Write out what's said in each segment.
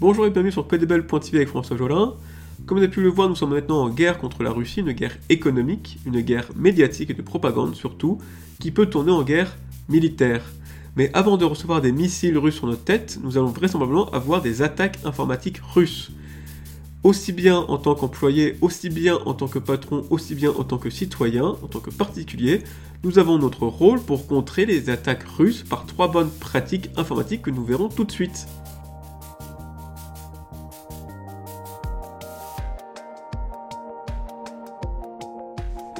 Bonjour et bienvenue sur pdbl.tv avec François Jolin. Comme vous avez pu le voir, nous sommes maintenant en guerre contre la Russie, une guerre économique, une guerre médiatique et de propagande surtout, qui peut tourner en guerre militaire. Mais avant de recevoir des missiles russes sur notre tête, nous allons vraisemblablement avoir des attaques informatiques russes. Aussi bien en tant qu'employé, aussi bien en tant que patron, aussi bien en tant que citoyen, en tant que particulier, nous avons notre rôle pour contrer les attaques russes par trois bonnes pratiques informatiques que nous verrons tout de suite.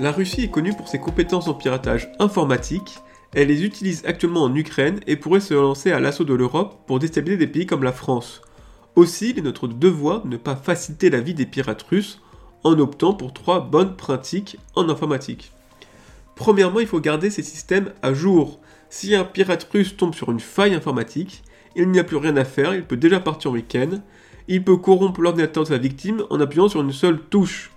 La Russie est connue pour ses compétences en piratage informatique, elle les utilise actuellement en Ukraine et pourrait se lancer à l'assaut de l'Europe pour déstabiliser des pays comme la France. Aussi, il est notre devoir de ne pas faciliter la vie des pirates russes en optant pour trois bonnes pratiques en informatique. Premièrement, il faut garder ces systèmes à jour. Si un pirate russe tombe sur une faille informatique, il n'y a plus rien à faire, il peut déjà partir en week-end, il peut corrompre l'ordinateur de sa victime en appuyant sur une seule touche.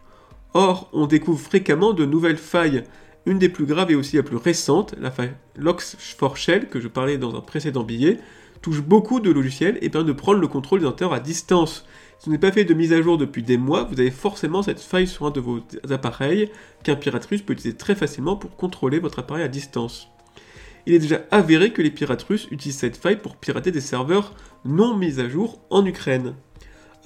Or, on découvre fréquemment de nouvelles failles. Une des plus graves et aussi la plus récente, la faille Locks4Shell, que je parlais dans un précédent billet, touche beaucoup de logiciels et permet de prendre le contrôle des ordinateurs à distance. Si vous n'avez pas fait de mise à jour depuis des mois, vous avez forcément cette faille sur un de vos appareils qu'un pirate russe peut utiliser très facilement pour contrôler votre appareil à distance. Il est déjà avéré que les pirates russes utilisent cette faille pour pirater des serveurs non mis à jour en Ukraine.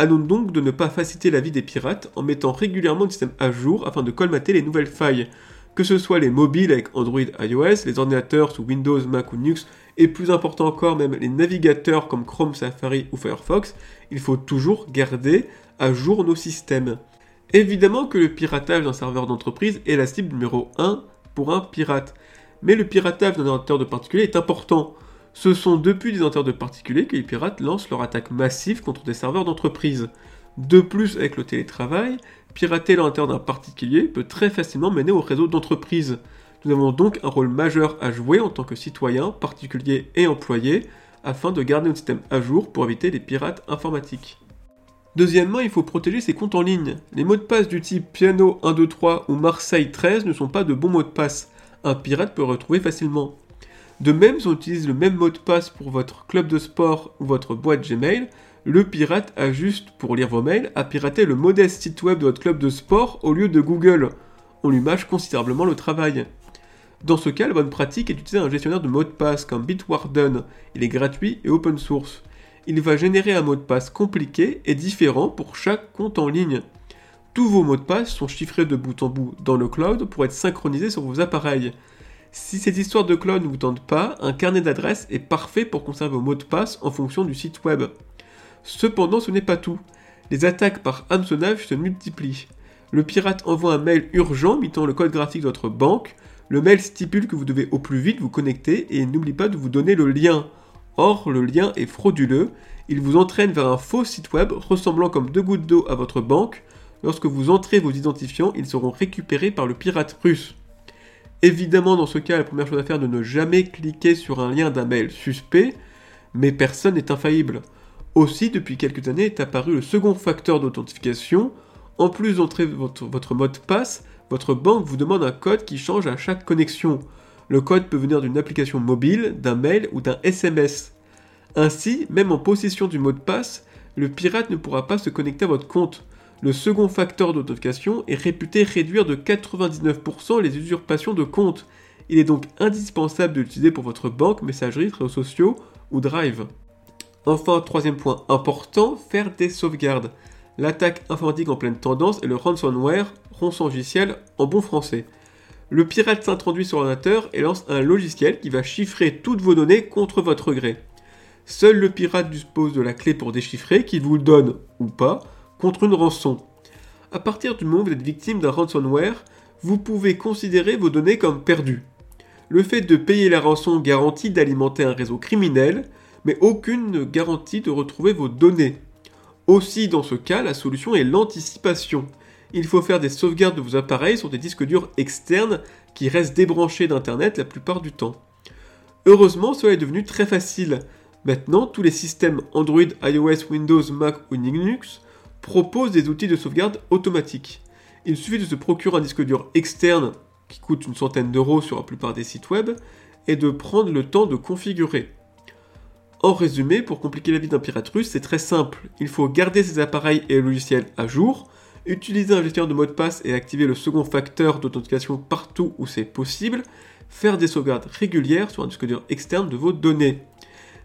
Nous donc de ne pas faciliter la vie des pirates en mettant régulièrement le système à jour afin de colmater les nouvelles failles. Que ce soit les mobiles avec Android iOS, les ordinateurs sous Windows, Mac ou Linux, et plus important encore même les navigateurs comme Chrome, Safari ou Firefox, il faut toujours garder à jour nos systèmes. Évidemment que le piratage d'un serveur d'entreprise est la cible numéro 1 pour un pirate, mais le piratage d'un ordinateur de particulier est important. Ce sont depuis des ordinateurs de particuliers que les pirates lancent leur attaque massive contre des serveurs d'entreprise. De plus, avec le télétravail, pirater l'ordinateur d'un particulier peut très facilement mener au réseau d'entreprise. Nous avons donc un rôle majeur à jouer en tant que citoyens, particuliers et employés, afin de garder notre système à jour pour éviter les pirates informatiques. Deuxièmement, il faut protéger ses comptes en ligne. Les mots de passe du type Piano 123 ou Marseille 13 ne sont pas de bons mots de passe. Un pirate peut retrouver facilement. De même, si on utilise le même mot de passe pour votre club de sport ou votre boîte Gmail, le pirate a juste, pour lire vos mails, à pirater le modeste site web de votre club de sport au lieu de Google. On lui mâche considérablement le travail. Dans ce cas, la bonne pratique est d'utiliser un gestionnaire de mots de passe comme Bitwarden. Il est gratuit et open source. Il va générer un mot de passe compliqué et différent pour chaque compte en ligne. Tous vos mots de passe sont chiffrés de bout en bout dans le cloud pour être synchronisés sur vos appareils. Si cette histoire de clone ne vous tente pas, un carnet d'adresses est parfait pour conserver vos mots de passe en fonction du site web. Cependant, ce n'est pas tout. Les attaques par hameçonnage se multiplient. Le pirate envoie un mail urgent imitant le code graphique de votre banque. Le mail stipule que vous devez au plus vite vous connecter et n'oublie pas de vous donner le lien. Or, le lien est frauduleux. Il vous entraîne vers un faux site web ressemblant comme deux gouttes d'eau à votre banque. Lorsque vous entrez vos identifiants, ils seront récupérés par le pirate russe. Évidemment, dans ce cas, la première chose à faire est de ne jamais cliquer sur un lien d'un mail suspect, mais personne n'est infaillible. Aussi, depuis quelques années est apparu le second facteur d'authentification. En plus d'entrer votre, votre, mot de passe, votre banque vous demande un code qui change à chaque connexion. Le code peut venir d'une application mobile, d'un mail ou d'un SMS. Ainsi, même en possession du mot de passe, le pirate ne pourra pas se connecter à votre compte. Le second facteur d'authentification est réputé réduire de 99% les usurpations de comptes. Il est donc indispensable de l'utiliser pour votre banque, messagerie, réseaux sociaux ou Drive. Enfin, troisième point important, faire des sauvegardes. L'attaque informatique en pleine tendance est le ransomware, rançon logiciel en bon français. Le pirate s'introduit sur l'ordinateur et lance un logiciel qui va chiffrer toutes vos données contre votre gré. Seul le pirate dispose de la clé pour déchiffrer, qu'il vous donne ou pas, contre une rançon. À partir du moment où vous êtes victime d'un ransomware, vous pouvez considérer vos données comme perdues. Le fait de payer la rançon garantit d'alimenter un réseau criminel, mais aucune ne garantit de retrouver vos données. Aussi, dans ce cas, la solution est l'anticipation. Il faut faire des sauvegardes de vos appareils sur des disques durs externes qui restent débranchés d'Internet la plupart du temps. Heureusement, cela est devenu très facile. Maintenant, tous les systèmes Android, iOS, Windows, Mac ou Linux propose des outils de sauvegarde automatique. Il suffit de se procurer un disque dur externe qui coûte une centaine d'euros sur la plupart des sites web et de prendre le temps de configurer. En résumé, pour compliquer la vie d'un pirate russe, c'est très simple. Il faut garder ses appareils et logiciels à jour, utiliser un gestionnaire de mot de passe et activer le second facteur d'authentification partout où c'est possible, faire des sauvegardes régulières sur un disque dur externe de vos données.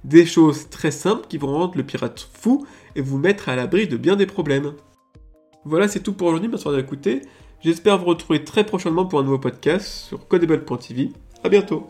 Des choses très simples qui vont rendre le pirate fou et vous mettre à l'abri de bien des problèmes. Voilà, c'est tout pour aujourd'hui, merci d'avoir écouté. J'espère vous retrouver très prochainement pour un nouveau podcast sur codable.tv. A bientôt